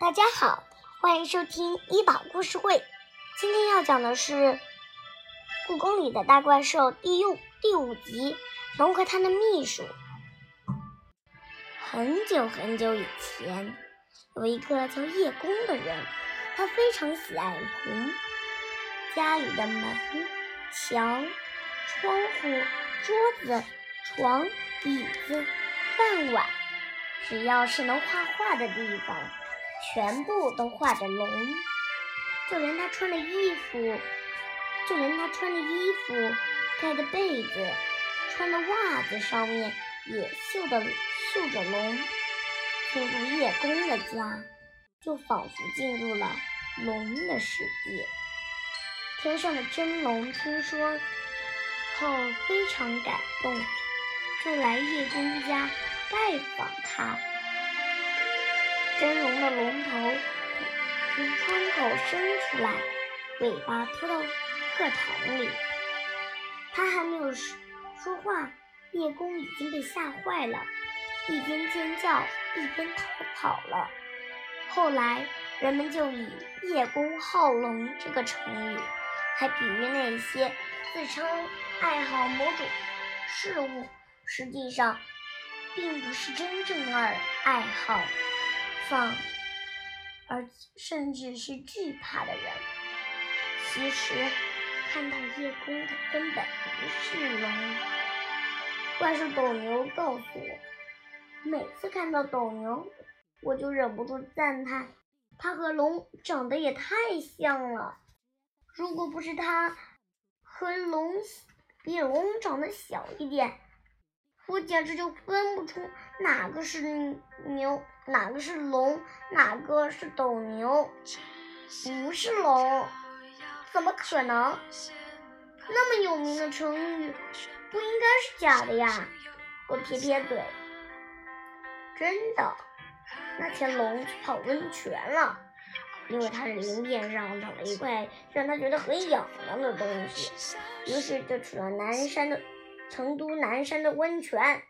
大家好，欢迎收听医宝故事会。今天要讲的是《故宫里的大怪兽》第五第五集《龙和他的秘书》。很久很久以前，有一个叫叶公的人，他非常喜爱龙。家里的门、墙、窗户、桌子、床、椅子、饭碗，只要是能画画的地方。全部都画着龙，就连他穿的衣服，就连他穿的衣服、盖的被子、穿的袜子上面也绣的绣着龙。进入叶公的家，就仿佛进入了龙的世界。天上的真龙听说后非常感动，就来叶公家拜访他。真龙的龙头从窗口伸出来，尾巴拖到课堂里。他还没有说说话，叶公已经被吓坏了，一边尖叫一边逃跑了。后来人们就以“叶公好龙”这个成语，来比喻那些自称爱好某种事物，实际上并不是真正爱爱好。放，而甚至是惧怕的人，其实看到叶公的根本不是龙。怪兽斗牛告诉我，每次看到斗牛，我就忍不住赞叹，它和龙长得也太像了。如果不是它和龙比龙长得小一点，我简直就分不出哪个是牛，哪个是龙，哪个是斗牛。不是龙，怎么可能？那么有名的成语，不应该是假的呀！我撇撇嘴。真的，那天龙去泡温泉了，因为他的鳞片上长了一块让他觉得很痒痒的东西，于是就去了南山的。成都南山的温泉，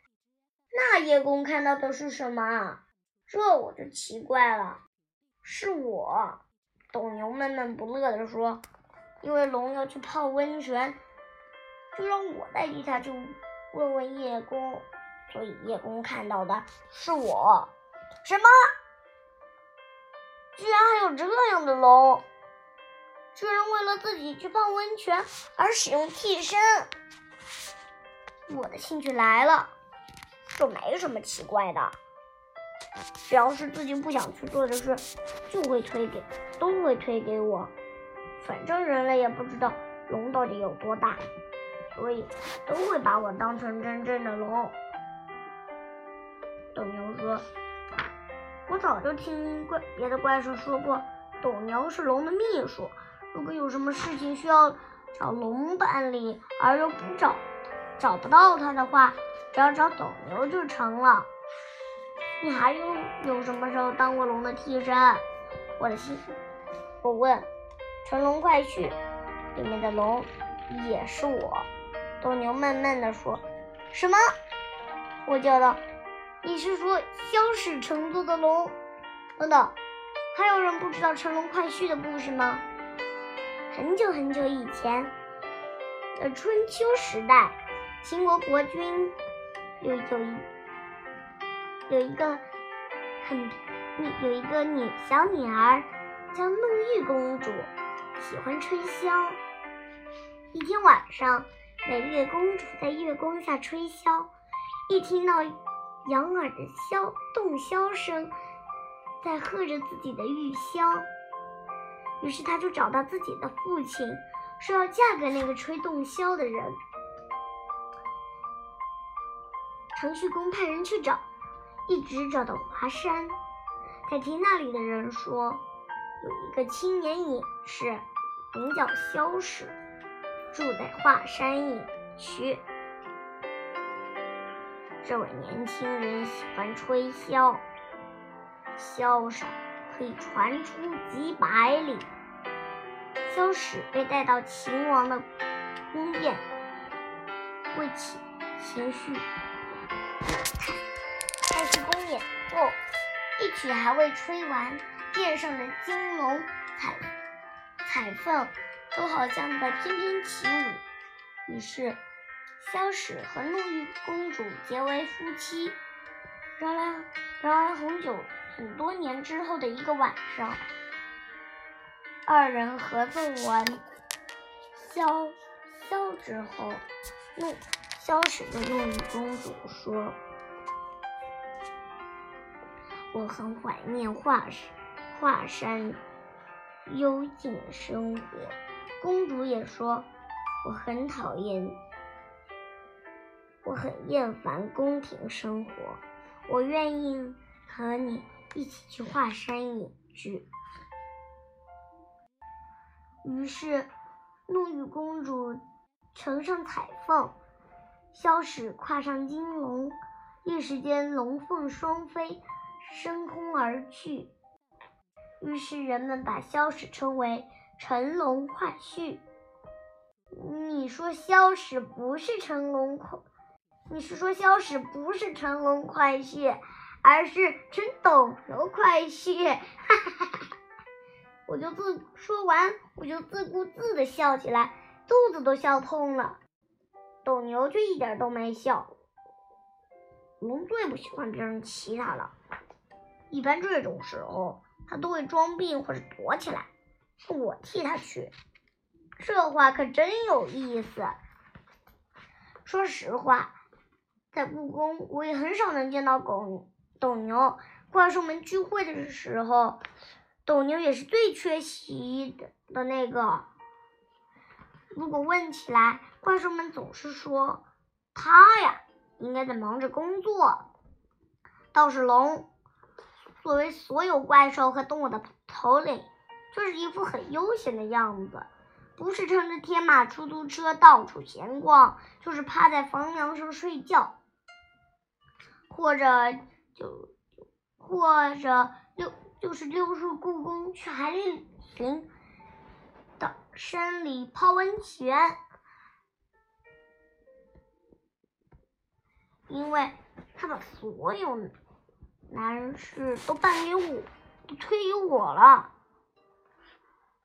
那叶公看到的是什么？这我就奇怪了。是我，斗牛闷闷不乐地说：“因为龙要去泡温泉，就让我代替他去问问叶公。所以叶公看到的是我。什么？居然还有这样的龙？居然为了自己去泡温泉而使用替身？”我的兴趣来了，这没什么奇怪的。只要是自己不想去做的事，就会推给，都会推给我。反正人类也不知道龙到底有多大，所以都会把我当成真正的龙。斗牛说：“我早就听怪别的怪兽说过，斗牛是龙的秘书。如果有什么事情需要找龙办理，而又不找。”找不到他的话，只要找斗牛就成了。你还有有什么时候当过龙的替身？我的心，我问。《乘龙快婿》里面的龙也是我。斗牛闷闷地说：“什么？”我叫道：“你是说萧史乘坐的龙？”等等，还有人不知道《乘龙快婿》的故事吗？很久很久以前的春秋时代。秦国国君有有一有一个很有一个女小女儿叫弄玉公主，喜欢吹箫。一天晚上，美丽的公主在月光下吹箫，一听到羊耳的箫洞箫声，在喝着自己的玉箫，于是她就找到自己的父亲，说要嫁给那个吹洞箫的人。程序公派人去找，一直找到华山，才听那里的人说，有一个青年隐士，名叫萧史，住在华山隐区。这位年轻人喜欢吹箫，箫声可以传出几百里。萧史被带到秦王的宫殿，为其情绪。开始公演后，一曲还未吹完，殿上的金龙、彩彩凤都好像在翩翩起舞。于是，萧史和怒玉公主结为夫妻。然而，然而很久很多年之后的一个晚上，二人合奏完萧萧之后，怒萧史对怒玉公主说。我很怀念华山华山幽静生活。公主也说，我很讨厌，我很厌烦宫廷生活。我愿意和你一起去华山隐居。于是，怒玉公主乘上彩凤，萧史跨上金龙，一时间龙凤双飞。升空而去，于是人们把萧史称为乘龙快婿。你说萧史不是乘龙快？你是说萧史不是乘龙快婿，而是乘斗牛快婿？哈哈哈哈！我就自说完，我就自顾自的笑起来，肚子都笑痛了。斗牛却一点都没笑。龙最不喜欢别人骑它了。一般这种时候，他都会装病或者躲起来，我替他去。这话可真有意思。说实话，在故宫我也很少能见到狗斗牛。怪兽们聚会的时候，斗牛也是最缺席的的那个。如果问起来，怪兽们总是说他呀，应该在忙着工作。倒是龙。作为所有怪兽和动物的头领，就是一副很悠闲的样子，不是乘着天马出租车到处闲逛，就是趴在房梁上睡觉，或者就或者溜就是溜出故宫去海里行，到山里泡温泉，因为他把所有。男士都办给我，都推给我了。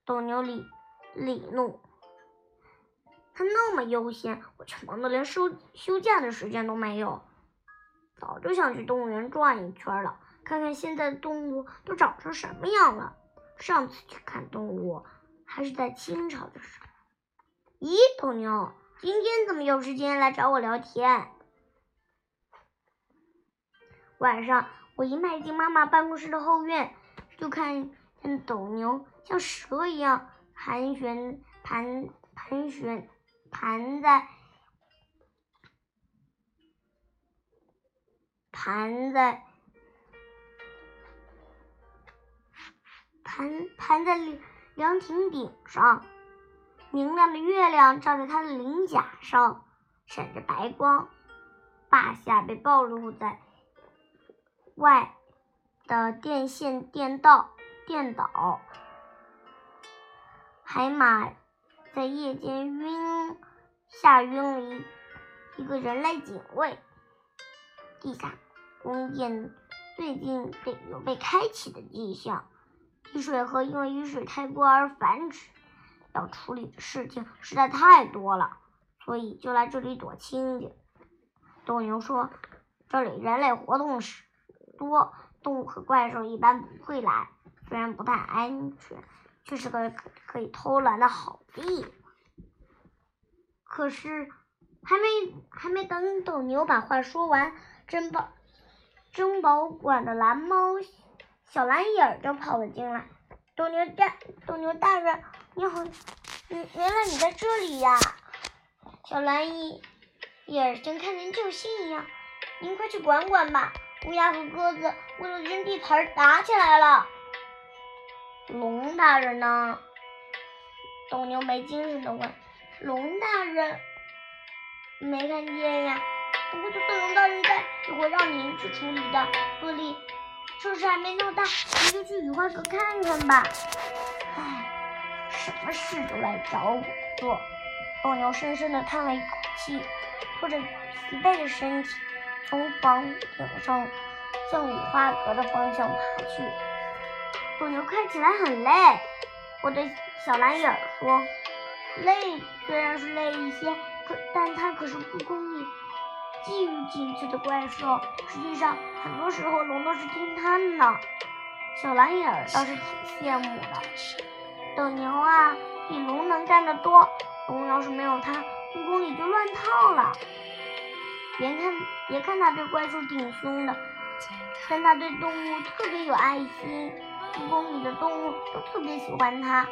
斗牛里里怒，他那么悠闲，我却忙得连休休假的时间都没有。早就想去动物园转一圈了，看看现在的动物都长成什么样了。上次去看动物还是在清朝的时候。咦，斗牛，今天怎么有时间来找我聊天？晚上。我一迈进妈妈办公室的后院，就看见斗牛像蛇一样盘旋、盘盘旋、盘在盘在盘盘在凉亭顶上，明亮的月亮照在它的鳞甲上，闪着白光，霸下被暴露在。外的电线电道电倒，海马在夜间晕吓晕了一一个人类警卫。地下宫殿最近被有被开启的迹象，滴水河因为雨水太过而繁殖，要处理的事情实在太多了，所以就来这里躲清静。斗牛说：“这里人类活动时。”多动物和怪兽一般不会来，虽然不太安全，却是个可以偷懒的好地方。可是，还没还没等斗牛把话说完，珍宝珍宝馆的蓝猫小蓝眼儿就跑了进来。斗牛大斗牛大人，你好，原原来你在这里呀！小蓝眼儿像看见救星一样，您快去管管吧。乌鸦和鸽子为了争地盘打起来了。龙大人呢？斗牛没精神的问。龙大人没看见呀。不过就算龙大人在，也会让您去处理的。茉莉，这事还没闹大，你就去雨花阁看看吧。唉，什么事都来找我做。斗牛深深的叹了一口气，拖着疲惫的身体。从房顶上向五花阁的方向爬去。斗牛看起来很累。我对小蓝眼说：“累虽然是累一些，可但它可是不公里觊觎进去的怪兽。实际上，很多时候龙都是听它的呢。”小蓝眼倒是挺羡慕的。斗牛啊，比龙能干得多。龙要是没有它，故宫里就乱套了。别看别看它对怪兽挺凶的，但它对动物特别有爱心。故宫里的动物都特别喜欢它。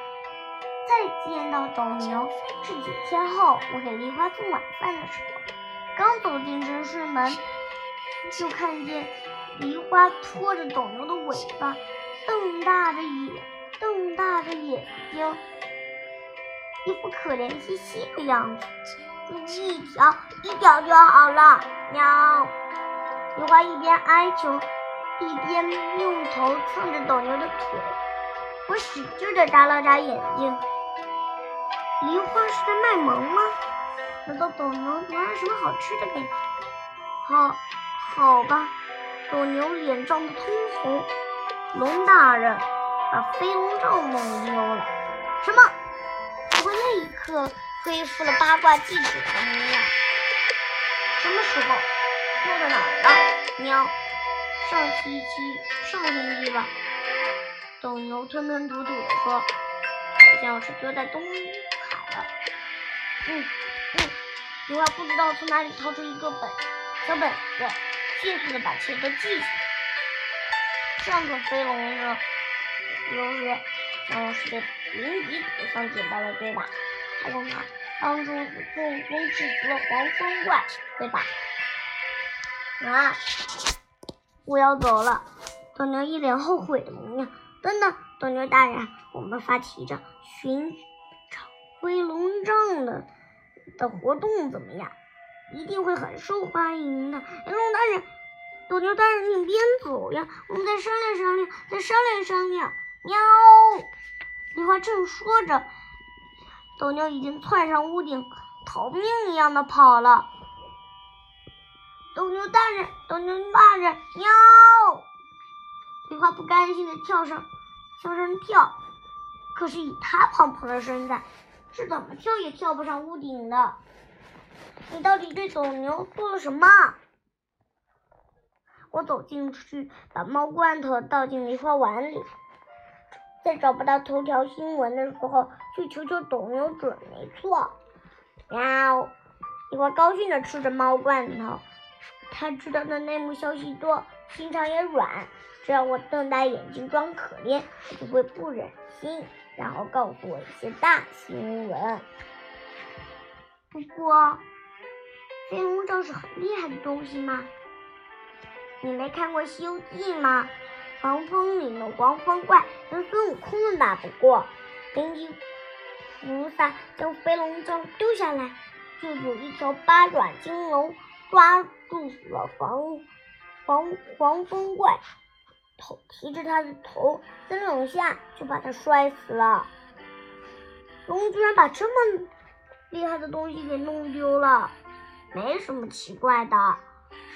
再见到斗牛是几天后，我给梨花送晚饭的时候，刚走进城市门，就看见梨花拖着斗牛的尾巴，瞪大着眼，瞪大着眼睛，一副可怜兮兮的样子。一条，一条就好了。喵！梨花一边哀求，一边用头蹭着斗牛的腿。我使劲地眨了眨眼睛。梨花是在卖萌吗？难道斗牛拿了什么好吃的给？好，好吧。斗牛脸涨得通红。龙大人把飞龙罩弄丢了。什么？梨花立刻。恢复了八卦记者的模样。什么时候？丢在哪儿了？喵。上星期，上星期吧。斗牛吞吞吐吐地说：“好像是丢在东海了。”嗯嗯。牛蛙不知道从哪里掏出一个本小本子，迅速地把钱都记下来。上个飞龙的龙是，嗯，是被云迪土上捡到的，对吧？还用它帮助孙悟空制服了黄风怪，对吧？啊！我要走了。斗牛一脸后悔的模样。等等，斗牛大人，我们发起一场寻找飞龙杖的的活动怎么样？一定会很受欢迎的。龙大人，斗牛大人，你别走呀！我们再商量商量，再商量商量。喵！梨花正说着。斗牛已经窜上屋顶，逃命一样的跑了。斗牛大人，斗牛大人，喵！梨花不甘心的跳上，向上跳。可是以他胖胖的身材，是怎么跳也跳不上屋顶的。你到底对斗牛做了什么？我走进去，把猫罐头倒进梨花碗里。在找不到头条新闻的时候，去求求斗牛准没错。喵！梨花高兴的吃着猫罐头，他知道的内幕消息多，心肠也软。只要我瞪大眼睛装可怜，他就会不忍心，然后告诉我一些大新闻。不过，飞龙罩是很厉害的东西吗？你没看过《西游记》吗？黄风岭的黄风怪跟孙悟空都打不过，灵吉菩萨将飞龙杖丢下来，就有一条八爪金龙抓住了黄黄黄风怪，头提着他的头，三两下就把他摔死了。龙居然把这么厉害的东西给弄丢了，没什么奇怪的。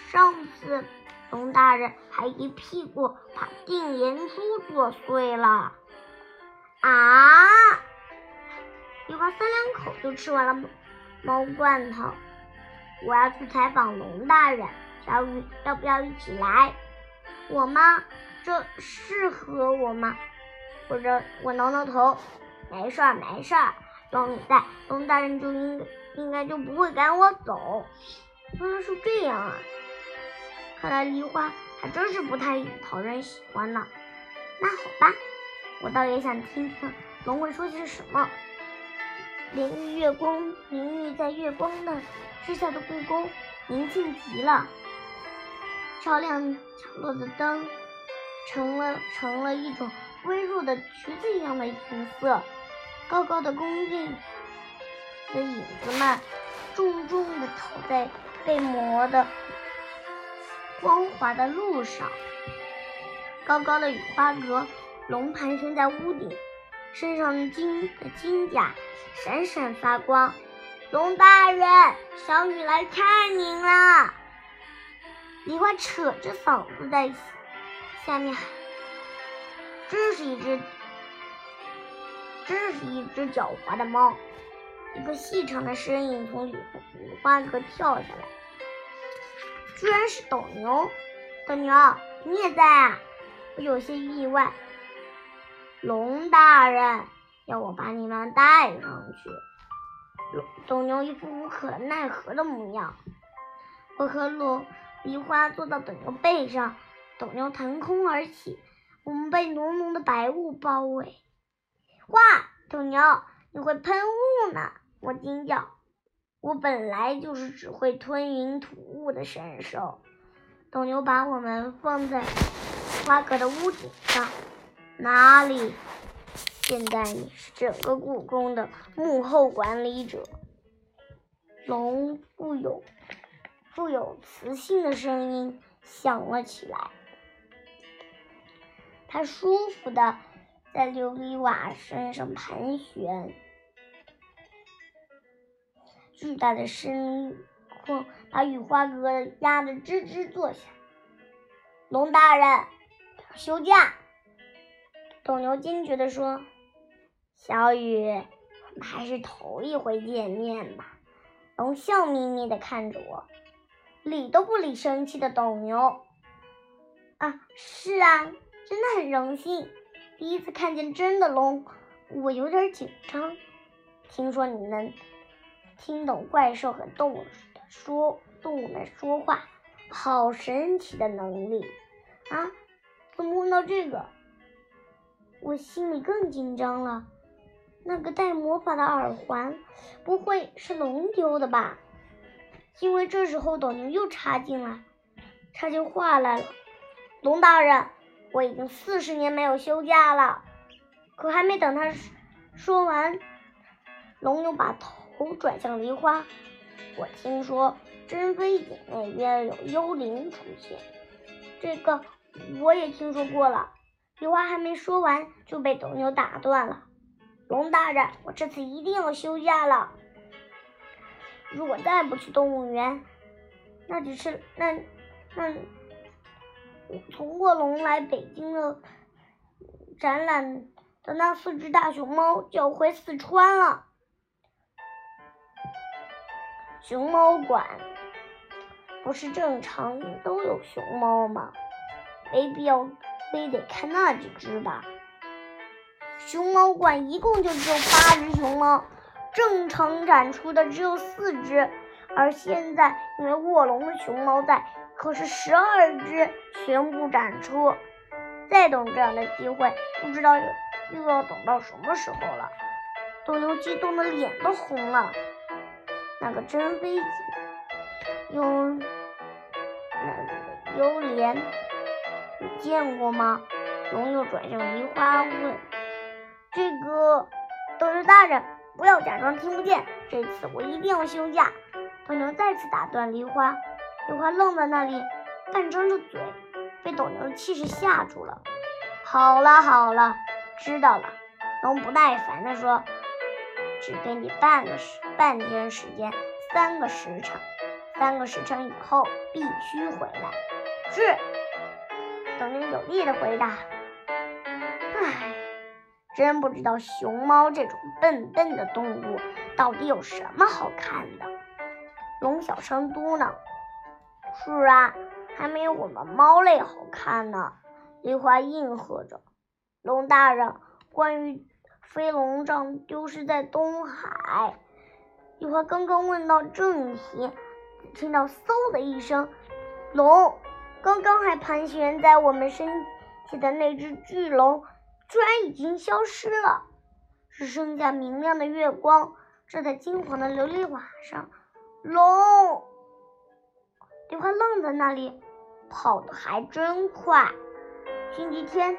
上次。龙大人还一屁股把定颜珠剁碎了啊！梨花三两口就吃完了猫罐头。我要去采访龙大人，小雨要不要一起来？我吗？这适合我吗？或者我挠挠头，没事儿没事儿，有你在，龙大人就应该应该就不会赶我走。原来是这样啊！看来梨花还真是不太讨人喜欢呢。那好吧，我倒也想听听龙会说些什么。连日月光，明日在月光的之下的故宫，宁静极了。照亮角落的灯，成了成了一种微弱的橘子一样的颜色。高高的宫殿的影子们，重重的投在被磨的。光滑的路上，高高的雨花阁，龙盘旋在屋顶，身上的金的金甲闪闪发光。龙大人，小雨来看您了。梨花扯着嗓子在下面喊：“真是一只，真是一只狡猾的猫。一个细长的身影从雨花阁跳下来，居然是斗牛。斗牛，你也在啊？我有些意外。龙大人要我把你们带上去。斗牛一副无可奈何的模样。我和龙梨花坐到斗牛背上，斗牛腾空而起，我们被浓浓的白雾包围。哇，斗牛，你会喷雾呢！我惊叫。我本来就是只会吞云吐雾的神兽。斗牛把我们放在花阁的屋顶上。哪里？现在你是整个故宫的幕后管理者。龙富有富有磁性的声音响了起来。它舒服的在琉璃瓦身上盘旋，巨大的声控把雨花阁压得吱吱作响。龙大人，休假。斗牛坚决地说：“小雨，我们还是头一回见面吧。”龙笑眯眯地看着我，理都不理生气的斗牛。啊，是啊，真的很荣幸，第一次看见真的龙，我有点紧张。听说你能听懂怪兽和动物的说动物们说话，好神奇的能力啊！怎么问到这个？我心里更紧张了。那个带魔法的耳环，不会是龙丢的吧？因为这时候斗牛又插进来，插进话来了：“龙大人，我已经四十年没有休假了。”可还没等他说完，龙又把头转向梨花：“我听说珍妃井那边有幽灵出现，这个我也听说过了。”梨花还没说完，就被斗牛打断了。龙大人，我这次一定要休假了。如果再不去动物园，那只是那那从卧龙来北京的展览的那四只大熊猫就要回四川了。熊猫馆不是正常都有熊猫吗？没必要。非得看那几只吧？熊猫馆一共就只有八只熊猫，正常展出的只有四只，而现在因为卧龙的熊猫在，可是十二只全部展出。再等这样的机会，不知道又要等到什么时候了。斗牛激动的脸都红了。那个真飞机，幽那个幽莲。你见过吗？龙又转向梨花问：“这个斗牛大人，不要假装听不见，这次我一定要休假。”斗牛再次打断梨花，梨花愣在那里，半张着嘴，被斗牛的气势吓住了。好了好了，知道了。龙不耐烦地说：“只给你半个时半天时间，三个时辰，三个时辰以后必须回来。”是。等你有力的回答：“唉，真不知道熊猫这种笨笨的动物到底有什么好看的。”龙小声嘟囔：“是啊，还没有我们猫类好看呢。”梨花应和着：“龙大人，关于飞龙杖丢失在东海。”梨花刚刚问到正题，听到嗖的一声，龙。刚刚还盘旋在我们身前的那只巨龙，居然已经消失了，只剩下明亮的月光照在金黄的琉璃瓦上。龙，梨花愣在那里，跑得还真快。星期天，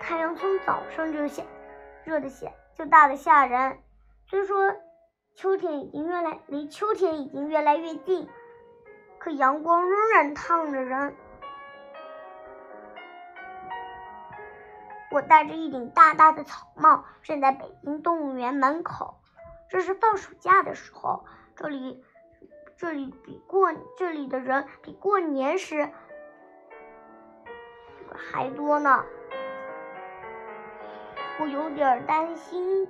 太阳从早上就下，热的险，就大的吓人。虽说秋天已经越来离秋天已经越来越近，可阳光仍然烫着人。我戴着一顶大大的草帽，站在北京动物园门口。这是放暑假的时候，这里这里比过这里的人比过年时还多呢。我有点担心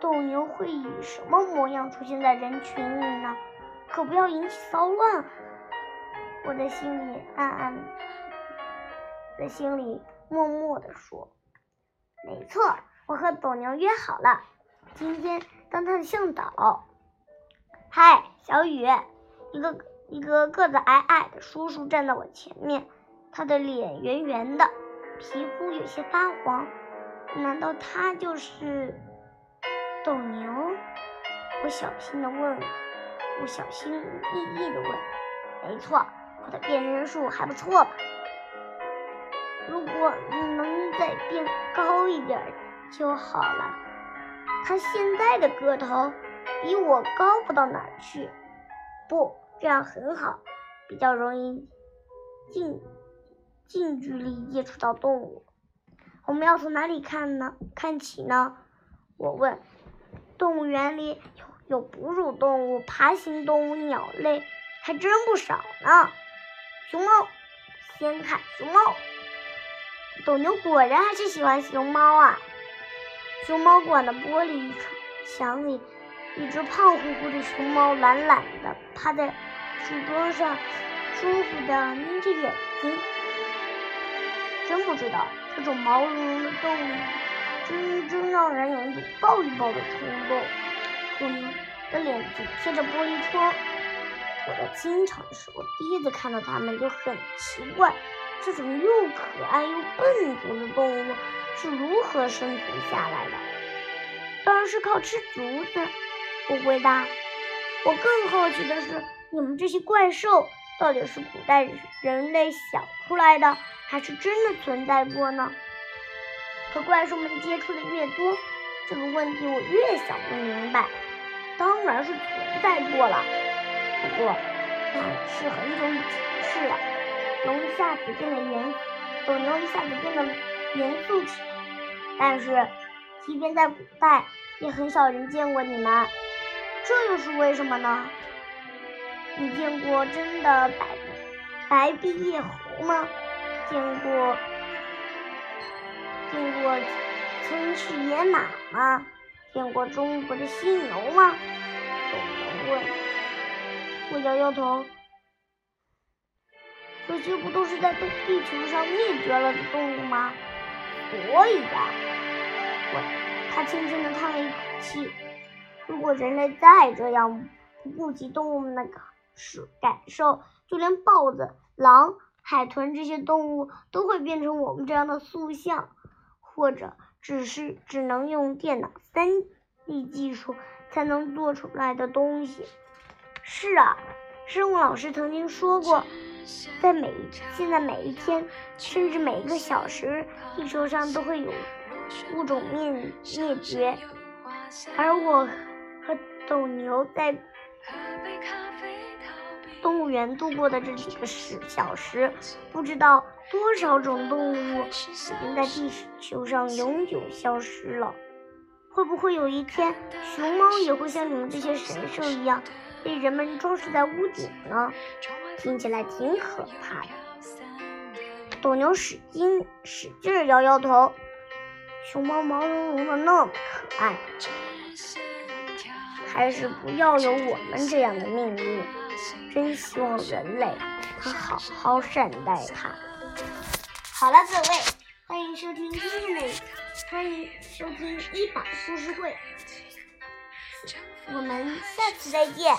斗牛会以什么模样出现在人群里呢？可不要引起骚乱。我在心里暗暗，在心里默默地说：“没错，我和斗牛约好了，今天当他的向导。”嗨，小雨，一个一个个子矮矮的叔叔站在我前面，他的脸圆圆的，皮肤有些发黄。难道他就是斗牛？我小心的问，我小心翼翼的问：“没错。”我的变身术还不错吧？如果能再变高一点就好了。他现在的个头比我高不到哪儿去。不，这样很好，比较容易进近距离接触到动物。我们要从哪里看呢？看起呢？我问。动物园里有有哺乳动物、爬行动物、鸟类，还真不少呢。熊猫，先看熊猫。斗牛果然还是喜欢熊猫啊。熊猫馆的玻璃墙里，一只胖乎乎的熊猫懒懒的趴在树桩上，舒服的眯着眼睛。真不知道这种毛茸茸的动物，真真让人有一种抱一抱的冲动。我的脸紧贴着玻璃窗。我在经常的时候，第一次看到它们就很奇怪，这种又可爱又笨拙的动物是如何生存下来的？当然是靠吃竹子。我回答。我更好奇的是，你们这些怪兽到底是古代人类想出来的，还是真的存在过呢？和怪兽们接触的越多，这个问题我越想不明白。当然是存在过了。不过，那是很久以前的事了。龙一下子变得严，斗牛一下子变得严肃起来。但是，即便在古代，也很少人见过你们。这又是为什么呢？你见过真的白白臂叶猴吗？见过见过曾氏野马吗？见过中国的犀牛吗？斗牛问。我摇摇头，这些不都是在地球上灭绝了的动物吗？所以呀，我他轻轻地叹了一口气。如果人类再这样不顾及动物们的感感受，就连豹子、狼、海豚这些动物都会变成我们这样的塑像，或者只是只能用电脑三 D 技术才能做出来的东西。是啊，生物老师曾经说过，在每现在每一天，甚至每一个小时，地球上都会有物种灭灭绝。而我和斗牛在动物园度过的这几个时小时，不知道多少种动物已经在地球上永久消失了。会不会有一天，熊猫也会像你们这些神兽一样？被人们装饰在屋顶呢，听起来挺可怕的。斗牛使劲使劲摇摇头，熊猫毛茸茸的那么可爱，还是不要有我们这样的命运。真希望人类能好好善待它。好了，各位，欢迎收听今天的，欢迎收听一百故事会，我们下次再见。